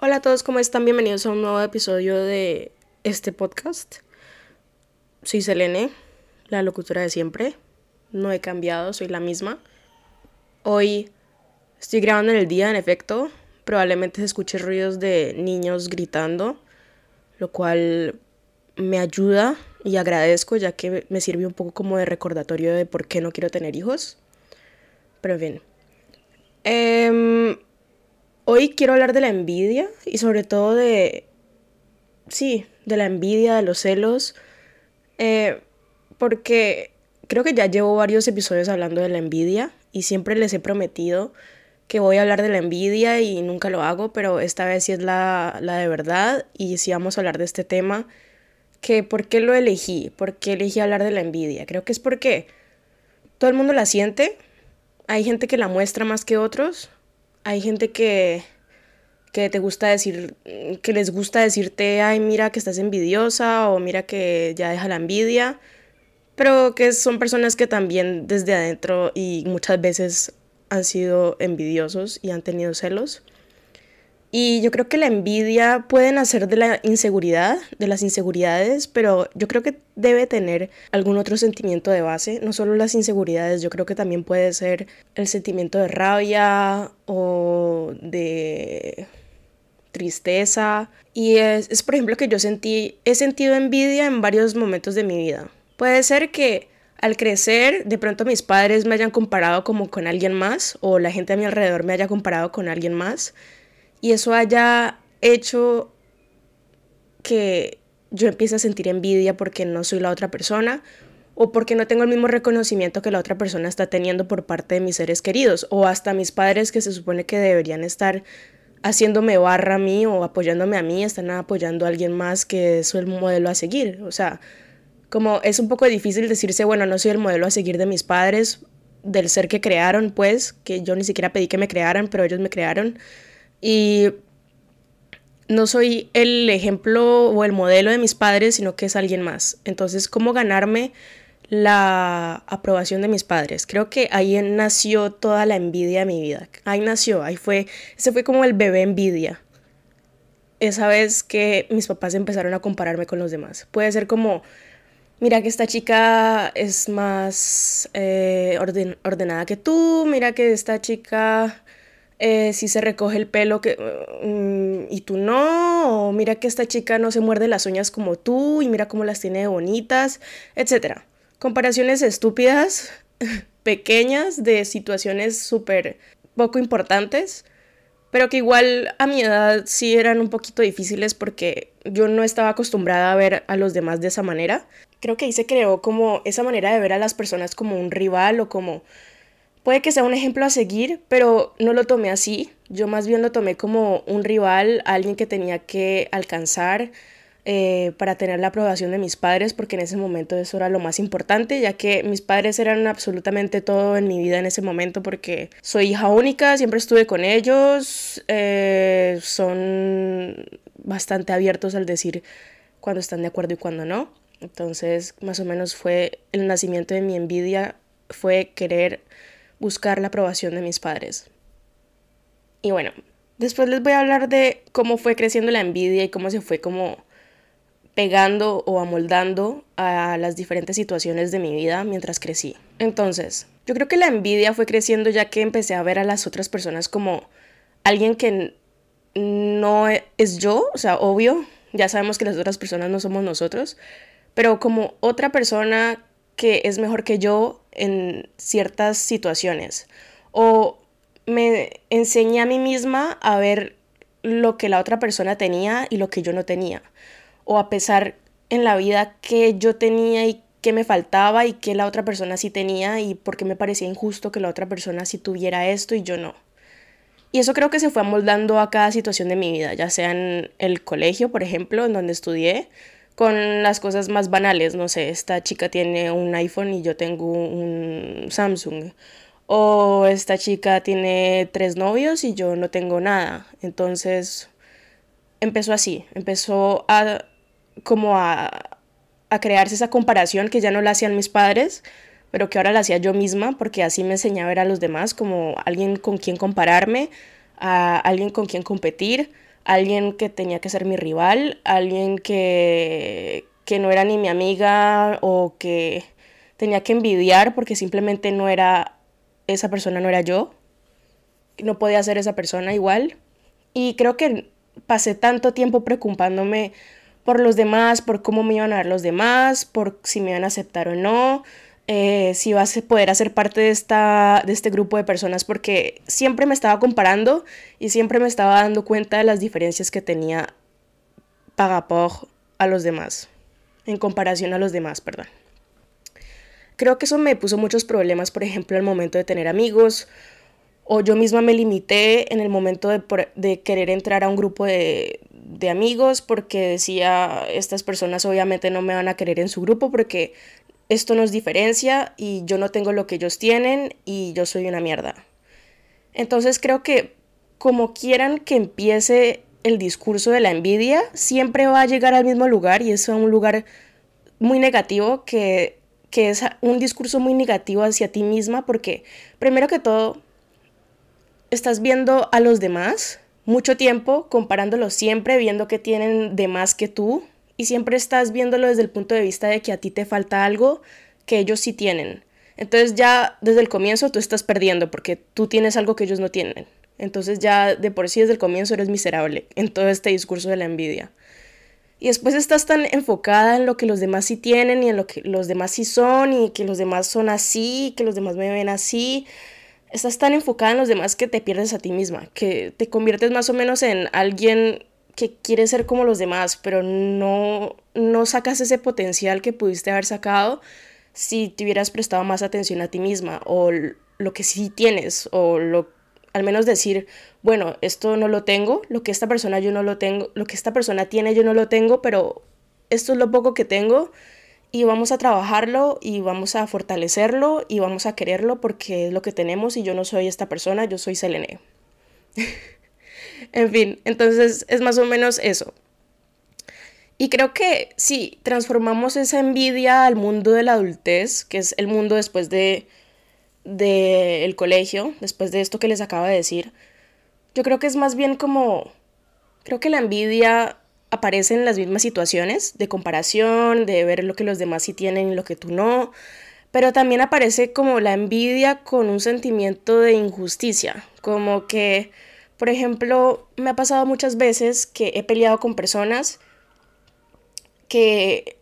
Hola a todos, ¿cómo están? Bienvenidos a un nuevo episodio de este podcast. Soy Selene, la locutora de siempre. No he cambiado, soy la misma. Hoy estoy grabando en el día, en efecto. Probablemente se escuche ruidos de niños gritando, lo cual me ayuda y agradezco ya que me sirve un poco como de recordatorio de por qué no quiero tener hijos. Pero bien. Eh, Hoy quiero hablar de la envidia y sobre todo de, sí, de la envidia, de los celos, eh, porque creo que ya llevo varios episodios hablando de la envidia y siempre les he prometido que voy a hablar de la envidia y nunca lo hago, pero esta vez sí es la, la de verdad y sí vamos a hablar de este tema, que por qué lo elegí, por qué elegí hablar de la envidia. Creo que es porque todo el mundo la siente, hay gente que la muestra más que otros, hay gente que, que te gusta decir, que les gusta decirte, ay, mira que estás envidiosa o mira que ya deja la envidia, pero que son personas que también desde adentro y muchas veces han sido envidiosos y han tenido celos. Y yo creo que la envidia puede nacer de la inseguridad, de las inseguridades, pero yo creo que debe tener algún otro sentimiento de base, no solo las inseguridades, yo creo que también puede ser el sentimiento de rabia o de tristeza. Y es, es por ejemplo que yo sentí, he sentido envidia en varios momentos de mi vida. Puede ser que al crecer, de pronto mis padres me hayan comparado como con alguien más o la gente a mi alrededor me haya comparado con alguien más y eso haya hecho que yo empiece a sentir envidia porque no soy la otra persona o porque no tengo el mismo reconocimiento que la otra persona está teniendo por parte de mis seres queridos o hasta mis padres que se supone que deberían estar haciéndome barra a mí o apoyándome a mí, están apoyando a alguien más que es el modelo a seguir. O sea, como es un poco difícil decirse, bueno, no soy el modelo a seguir de mis padres, del ser que crearon, pues, que yo ni siquiera pedí que me crearan, pero ellos me crearon. Y no soy el ejemplo o el modelo de mis padres, sino que es alguien más. Entonces, ¿cómo ganarme la aprobación de mis padres? Creo que ahí nació toda la envidia de mi vida. Ahí nació, ahí fue, ese fue como el bebé envidia. Esa vez que mis papás empezaron a compararme con los demás. Puede ser como, mira que esta chica es más eh, ordenada que tú, mira que esta chica eh, si se recoge el pelo que, mm, y tú no, o mira que esta chica no se muerde las uñas como tú y mira cómo las tiene bonitas, etc. Comparaciones estúpidas, pequeñas, de situaciones súper poco importantes, pero que igual a mi edad sí eran un poquito difíciles porque yo no estaba acostumbrada a ver a los demás de esa manera. Creo que ahí se creó como esa manera de ver a las personas como un rival o como Puede que sea un ejemplo a seguir, pero no lo tomé así. Yo más bien lo tomé como un rival, alguien que tenía que alcanzar eh, para tener la aprobación de mis padres, porque en ese momento eso era lo más importante, ya que mis padres eran absolutamente todo en mi vida en ese momento, porque soy hija única, siempre estuve con ellos, eh, son bastante abiertos al decir cuando están de acuerdo y cuando no. Entonces, más o menos fue el nacimiento de mi envidia, fue querer buscar la aprobación de mis padres. Y bueno, después les voy a hablar de cómo fue creciendo la envidia y cómo se fue como pegando o amoldando a las diferentes situaciones de mi vida mientras crecí. Entonces, yo creo que la envidia fue creciendo ya que empecé a ver a las otras personas como alguien que no es yo, o sea, obvio, ya sabemos que las otras personas no somos nosotros, pero como otra persona que es mejor que yo en ciertas situaciones. O me enseñé a mí misma a ver lo que la otra persona tenía y lo que yo no tenía. O a pesar en la vida que yo tenía y que me faltaba y que la otra persona sí tenía y porque me parecía injusto que la otra persona sí tuviera esto y yo no. Y eso creo que se fue amoldando a cada situación de mi vida, ya sea en el colegio, por ejemplo, en donde estudié, con las cosas más banales, no sé, esta chica tiene un iPhone y yo tengo un Samsung. O esta chica tiene tres novios y yo no tengo nada. Entonces empezó así, empezó a como a, a crearse esa comparación que ya no la hacían mis padres, pero que ahora la hacía yo misma porque así me enseñaba a ver a los demás como alguien con quien compararme, a alguien con quien competir, alguien que tenía que ser mi rival, alguien que, que no era ni mi amiga o que tenía que envidiar porque simplemente no era esa persona, no era yo. No podía ser esa persona igual. Y creo que pasé tanto tiempo preocupándome por los demás, por cómo me iban a ver los demás, por si me iban a aceptar o no, eh, si iba a poder hacer parte de, esta, de este grupo de personas, porque siempre me estaba comparando y siempre me estaba dando cuenta de las diferencias que tenía Pagapog a los demás, en comparación a los demás, perdón. Creo que eso me puso muchos problemas, por ejemplo, al momento de tener amigos o yo misma me limité en el momento de, querer entrar a un grupo de, amigos porque decía, estas personas obviamente no me van a querer en su grupo porque esto nos diferencia y yo no tengo lo que ellos tienen y yo soy una mierda. Entonces creo que como quieran que empiece el discurso de la envidia, siempre va a llegar al mismo lugar y es un lugar muy negativo que, que es un discurso muy negativo hacia ti misma porque primero que todo estás viendo a los demás mucho tiempo, comparándolos siempre, viendo que tienen de más que tú, y siempre estás viéndolo desde el punto de vista de que a ti te falta algo que ellos sí tienen. Entonces ya desde el comienzo tú estás perdiendo porque tú tienes algo que ellos no tienen. Entonces ya de por sí desde el comienzo eres miserable en todo este discurso de la envidia. Y después estás tan enfocada en lo que los demás sí tienen y en lo que los demás sí son y que los demás son así, que los demás me ven así, estás tan enfocada en los demás que te pierdes a ti misma, que te conviertes más o menos en alguien que quiere ser como los demás, pero no, no sacas ese potencial que pudiste haber sacado si te hubieras prestado más atención a ti misma o lo que sí tienes o lo al menos decir, bueno, esto no lo tengo, lo que esta persona yo no lo tengo, lo que esta persona tiene yo no lo tengo, pero esto es lo poco que tengo y vamos a trabajarlo y vamos a fortalecerlo y vamos a quererlo porque es lo que tenemos y yo no soy esta persona, yo soy Selene. en fin, entonces es más o menos eso. Y creo que si transformamos esa envidia al mundo de la adultez, que es el mundo después de del colegio, después de esto que les acabo de decir, yo creo que es más bien como creo que la envidia aparecen las mismas situaciones de comparación, de ver lo que los demás sí tienen y lo que tú no, pero también aparece como la envidia con un sentimiento de injusticia, como que, por ejemplo, me ha pasado muchas veces que he peleado con personas que,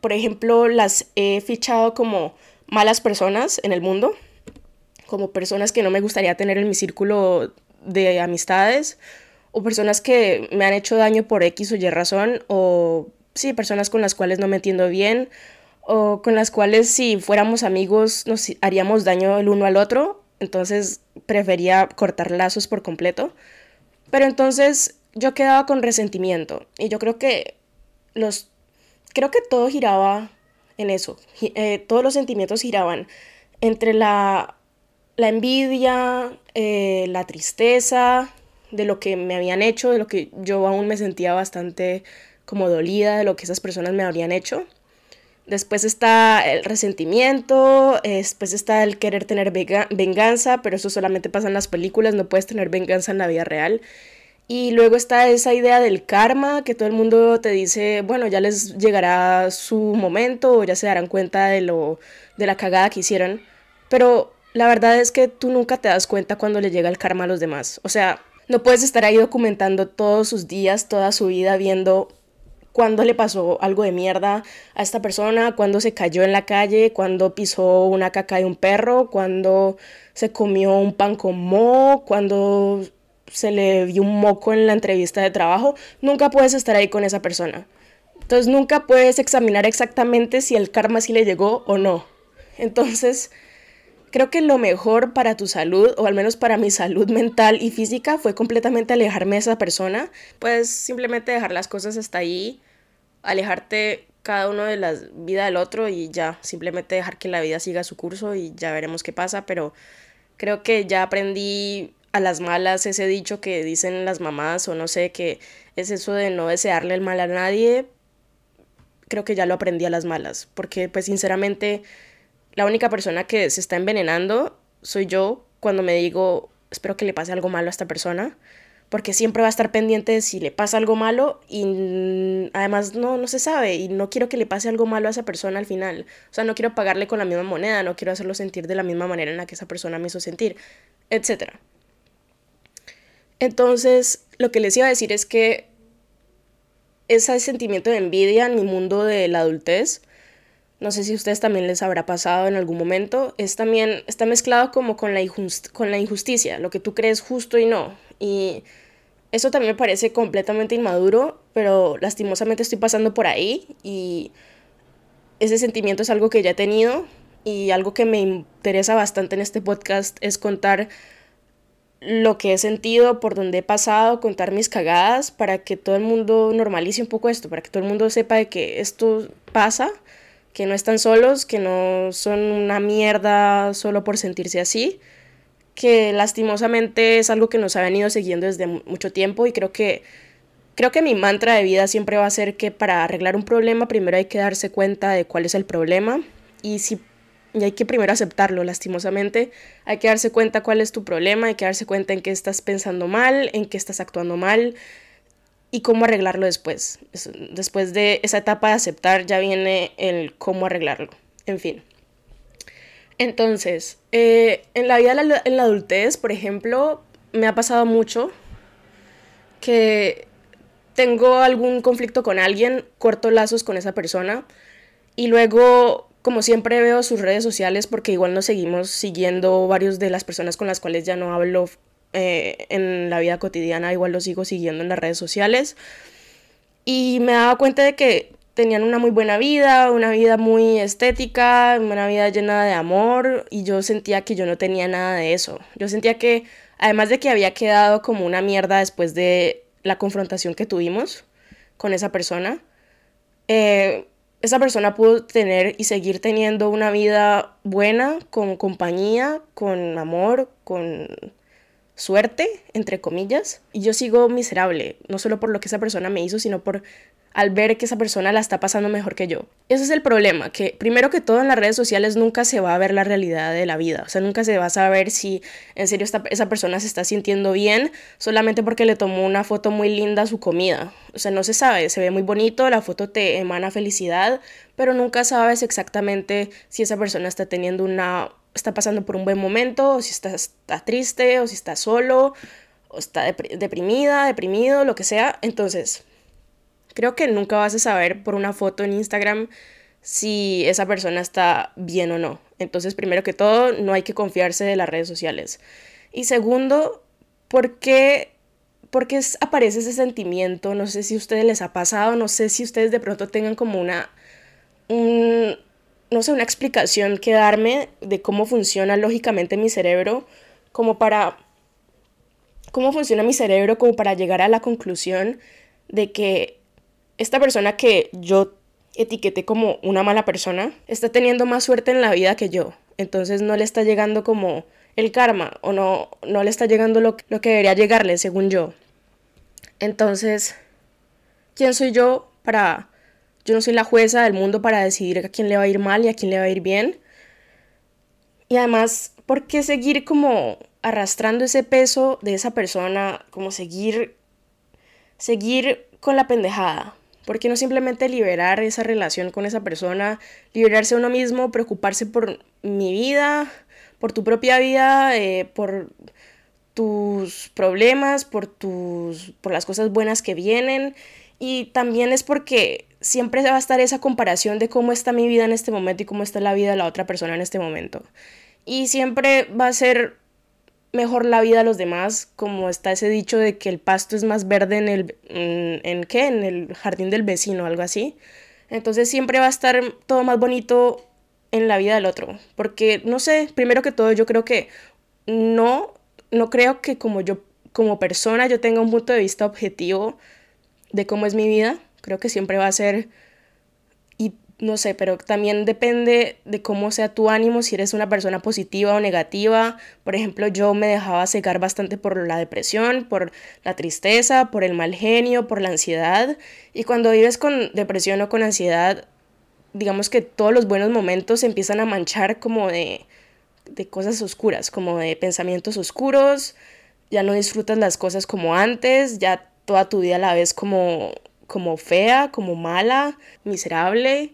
por ejemplo, las he fichado como malas personas en el mundo, como personas que no me gustaría tener en mi círculo de amistades, o personas que me han hecho daño por X o Y razón, o sí, personas con las cuales no me entiendo bien, o con las cuales si fuéramos amigos nos haríamos daño el uno al otro, entonces prefería cortar lazos por completo. Pero entonces yo quedaba con resentimiento y yo creo que los creo que todo giraba en eso, eh, todos los sentimientos giraban entre la, la envidia, eh, la tristeza, de lo que me habían hecho, de lo que yo aún me sentía bastante como dolida de lo que esas personas me habrían hecho. Después está el resentimiento, después está el querer tener venganza, pero eso solamente pasa en las películas, no puedes tener venganza en la vida real. Y luego está esa idea del karma, que todo el mundo te dice, bueno, ya les llegará su momento o ya se darán cuenta de, lo, de la cagada que hicieron. Pero la verdad es que tú nunca te das cuenta cuando le llega el karma a los demás. O sea, no puedes estar ahí documentando todos sus días, toda su vida, viendo cuándo le pasó algo de mierda a esta persona, cuándo se cayó en la calle, cuándo pisó una caca de un perro, cuándo se comió un pan con mo, cuándo se le vio un moco en la entrevista de trabajo. Nunca puedes estar ahí con esa persona. Entonces nunca puedes examinar exactamente si el karma sí le llegó o no. Entonces, Creo que lo mejor para tu salud, o al menos para mi salud mental y física, fue completamente alejarme de esa persona. Pues simplemente dejar las cosas hasta ahí, alejarte cada uno de la vida del otro y ya, simplemente dejar que la vida siga su curso y ya veremos qué pasa, pero creo que ya aprendí a las malas ese dicho que dicen las mamás o no sé, que es eso de no desearle el mal a nadie, creo que ya lo aprendí a las malas, porque pues sinceramente la única persona que se está envenenando soy yo cuando me digo, espero que le pase algo malo a esta persona, porque siempre va a estar pendiente de si le pasa algo malo y además no, no se sabe y no quiero que le pase algo malo a esa persona al final. O sea, no quiero pagarle con la misma moneda, no quiero hacerlo sentir de la misma manera en la que esa persona me hizo sentir, etc. Entonces, lo que les iba a decir es que ese sentimiento de envidia en mi mundo de la adultez, no sé si a ustedes también les habrá pasado en algún momento, es también, está mezclado como con la, con la injusticia, lo que tú crees justo y no. Y eso también me parece completamente inmaduro, pero lastimosamente estoy pasando por ahí y ese sentimiento es algo que ya he tenido y algo que me interesa bastante en este podcast es contar lo que he sentido, por donde he pasado, contar mis cagadas para que todo el mundo normalice un poco esto, para que todo el mundo sepa de que esto pasa, que no están solos, que no son una mierda solo por sentirse así que lastimosamente es algo que nos ha venido siguiendo desde mucho tiempo y creo que creo que mi mantra de vida siempre va a ser que para arreglar un problema primero hay que darse cuenta de cuál es el problema y si y hay que primero aceptarlo lastimosamente, hay que darse cuenta cuál es tu problema, hay que darse cuenta en qué estás pensando mal, en qué estás actuando mal y cómo arreglarlo después. Después de esa etapa de aceptar ya viene el cómo arreglarlo. En fin. Entonces, eh, en la vida en la adultez, por ejemplo, me ha pasado mucho que tengo algún conflicto con alguien, corto lazos con esa persona y luego, como siempre, veo sus redes sociales porque igual nos seguimos siguiendo varios de las personas con las cuales ya no hablo eh, en la vida cotidiana, igual los sigo siguiendo en las redes sociales. Y me daba cuenta de que tenían una muy buena vida, una vida muy estética, una vida llena de amor y yo sentía que yo no tenía nada de eso. Yo sentía que además de que había quedado como una mierda después de la confrontación que tuvimos con esa persona, eh, esa persona pudo tener y seguir teniendo una vida buena, con compañía, con amor, con suerte, entre comillas, y yo sigo miserable, no solo por lo que esa persona me hizo, sino por al ver que esa persona la está pasando mejor que yo. Ese es el problema, que primero que todo en las redes sociales nunca se va a ver la realidad de la vida, o sea, nunca se va a saber si en serio esa persona se está sintiendo bien solamente porque le tomó una foto muy linda a su comida. O sea, no se sabe, se ve muy bonito, la foto te emana felicidad, pero nunca sabes exactamente si esa persona está teniendo una está pasando por un buen momento, o si está, está triste, o si está solo, o está deprimida, deprimido, lo que sea. Entonces, Creo que nunca vas a saber por una foto en Instagram si esa persona está bien o no. Entonces, primero que todo, no hay que confiarse de las redes sociales. Y segundo, ¿por qué, aparece ese sentimiento? No sé si a ustedes les ha pasado, no sé si ustedes de pronto tengan como una, no sé, una explicación que darme de cómo funciona lógicamente mi cerebro, como para, cómo funciona mi cerebro como para llegar a la conclusión de que esta persona que yo etiqueté como una mala persona está teniendo más suerte en la vida que yo. Entonces no le está llegando como el karma o no, no le está llegando lo, lo que debería llegarle, según yo. Entonces, ¿quién soy yo para... Yo no soy la jueza del mundo para decidir a quién le va a ir mal y a quién le va a ir bien. Y además, ¿por qué seguir como arrastrando ese peso de esa persona? Como seguir... Seguir con la pendejada. ¿Por qué no simplemente liberar esa relación con esa persona, liberarse a uno mismo, preocuparse por mi vida, por tu propia vida, eh, por tus problemas, por, tus, por las cosas buenas que vienen? Y también es porque siempre va a estar esa comparación de cómo está mi vida en este momento y cómo está la vida de la otra persona en este momento. Y siempre va a ser mejor la vida a los demás, como está ese dicho de que el pasto es más verde en el en, qué, en el jardín del vecino, algo así. Entonces siempre va a estar todo más bonito en la vida del otro, porque no sé, primero que todo yo creo que no no creo que como yo como persona yo tenga un punto de vista objetivo de cómo es mi vida, creo que siempre va a ser no sé, pero también depende de cómo sea tu ánimo, si eres una persona positiva o negativa. Por ejemplo, yo me dejaba cegar bastante por la depresión, por la tristeza, por el mal genio, por la ansiedad. Y cuando vives con depresión o con ansiedad, digamos que todos los buenos momentos se empiezan a manchar como de, de cosas oscuras, como de pensamientos oscuros, ya no disfrutas las cosas como antes, ya toda tu vida la ves como, como fea, como mala, miserable,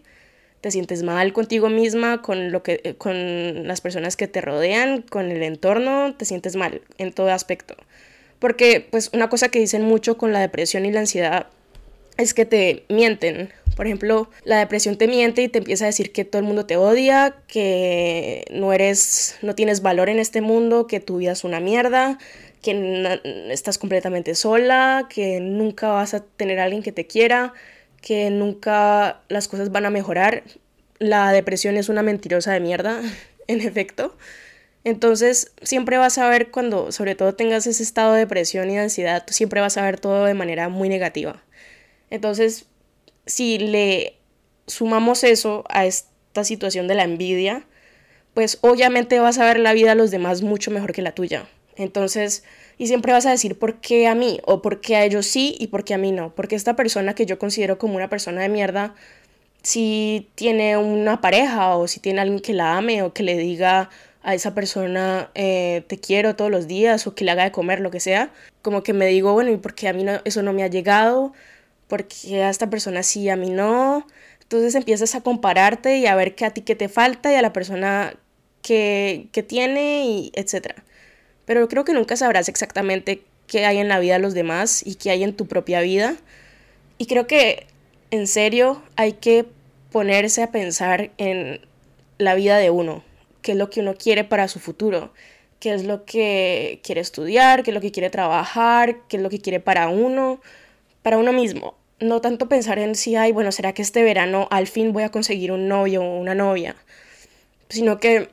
te sientes mal contigo misma, con, lo que, eh, con las personas que te rodean, con el entorno, te sientes mal en todo aspecto. Porque pues una cosa que dicen mucho con la depresión y la ansiedad es que te mienten. Por ejemplo, la depresión te miente y te empieza a decir que todo el mundo te odia, que no eres, no tienes valor en este mundo, que tu vida es una mierda, que estás completamente sola, que nunca vas a tener a alguien que te quiera, que nunca las cosas van a mejorar. La depresión es una mentirosa de mierda, en efecto. Entonces, siempre vas a ver cuando, sobre todo, tengas ese estado de depresión y de ansiedad, siempre vas a ver todo de manera muy negativa. Entonces, si le sumamos eso a esta situación de la envidia, pues obviamente vas a ver la vida de los demás mucho mejor que la tuya. Entonces, y siempre vas a decir por qué a mí, o por qué a ellos sí y por qué a mí no. Porque esta persona que yo considero como una persona de mierda, si tiene una pareja o si tiene alguien que la ame o que le diga a esa persona eh, te quiero todos los días o que le haga de comer, lo que sea, como que me digo, bueno, ¿y por qué a mí no, eso no me ha llegado? ¿Por qué a esta persona sí, a mí no? Entonces empiezas a compararte y a ver qué a ti qué te falta y a la persona que, que tiene y etcétera pero creo que nunca sabrás exactamente qué hay en la vida de los demás y qué hay en tu propia vida. Y creo que en serio hay que ponerse a pensar en la vida de uno, qué es lo que uno quiere para su futuro, qué es lo que quiere estudiar, qué es lo que quiere trabajar, qué es lo que quiere para uno, para uno mismo. No tanto pensar en si, ay, bueno, ¿será que este verano al fin voy a conseguir un novio o una novia? Sino que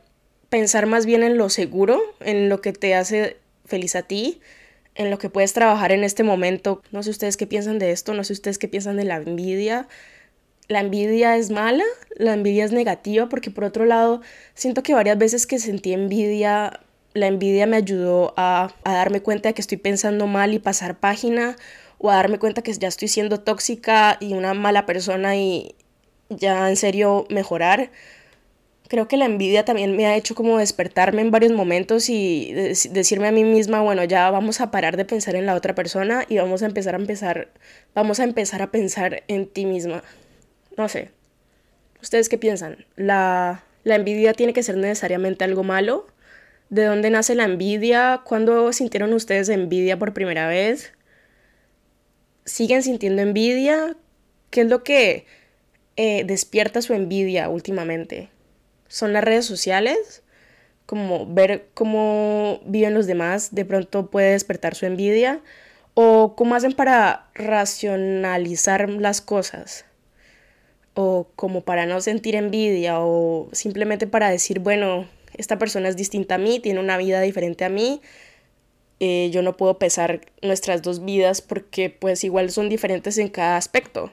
pensar más bien en lo seguro, en lo que te hace feliz a ti, en lo que puedes trabajar en este momento. No sé ustedes qué piensan de esto, no sé ustedes qué piensan de la envidia. La envidia es mala, la envidia es negativa, porque por otro lado, siento que varias veces que sentí envidia, la envidia me ayudó a, a darme cuenta de que estoy pensando mal y pasar página, o a darme cuenta que ya estoy siendo tóxica y una mala persona y ya en serio mejorar creo que la envidia también me ha hecho como despertarme en varios momentos y decirme a mí misma, bueno, ya vamos a parar de pensar en la otra persona y vamos a empezar a empezar, vamos a empezar a pensar en ti misma. No sé. ¿Ustedes qué piensan? ¿La, la envidia tiene que ser necesariamente algo malo? ¿De dónde nace la envidia? ¿Cuándo sintieron ustedes envidia por primera vez? ¿Siguen sintiendo envidia? ¿Qué es lo que eh, despierta su envidia últimamente? Son las redes sociales, como ver cómo viven los demás, de pronto puede despertar su envidia, o cómo hacen para racionalizar las cosas, o como para no sentir envidia, o simplemente para decir, bueno, esta persona es distinta a mí, tiene una vida diferente a mí, eh, yo no puedo pesar nuestras dos vidas porque pues igual son diferentes en cada aspecto.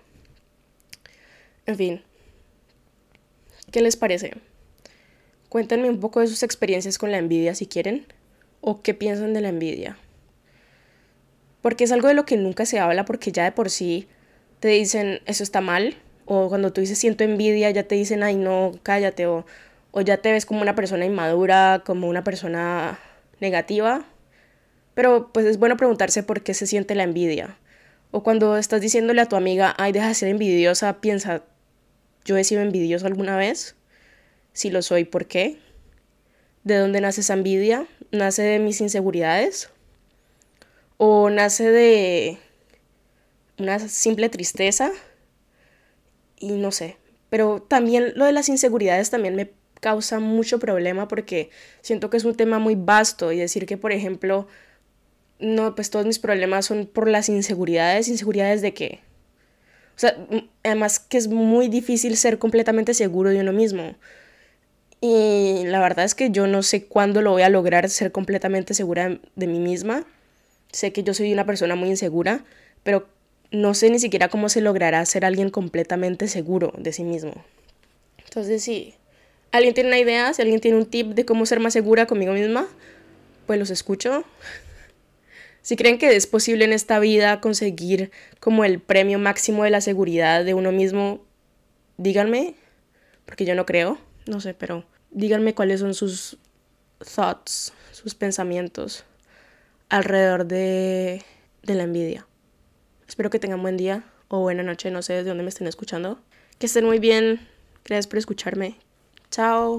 En fin, ¿qué les parece? Cuéntenme un poco de sus experiencias con la envidia si quieren, o qué piensan de la envidia. Porque es algo de lo que nunca se habla porque ya de por sí te dicen eso está mal, o cuando tú dices siento envidia ya te dicen ay no, cállate, o, o ya te ves como una persona inmadura, como una persona negativa. Pero pues es bueno preguntarse por qué se siente la envidia. O cuando estás diciéndole a tu amiga, ay, deja de ser envidiosa, piensa, ¿yo he sido envidioso alguna vez? Si lo soy, ¿por qué? ¿De dónde nace esa envidia? ¿Nace de mis inseguridades? ¿O nace de una simple tristeza? Y no sé. Pero también lo de las inseguridades también me causa mucho problema porque siento que es un tema muy vasto y decir que, por ejemplo, no, pues todos mis problemas son por las inseguridades. ¿Inseguridades de qué? O sea, además que es muy difícil ser completamente seguro de uno mismo. Y la verdad es que yo no sé cuándo lo voy a lograr ser completamente segura de mí misma. Sé que yo soy una persona muy insegura, pero no sé ni siquiera cómo se logrará ser alguien completamente seguro de sí mismo. Entonces, si alguien tiene una idea, si alguien tiene un tip de cómo ser más segura conmigo misma, pues los escucho. Si creen que es posible en esta vida conseguir como el premio máximo de la seguridad de uno mismo, díganme, porque yo no creo no sé, pero díganme cuáles son sus thoughts, sus pensamientos alrededor de, de la envidia. Espero que tengan buen día o buena noche, no sé de dónde me estén escuchando. Que estén muy bien. Gracias por escucharme. Chao.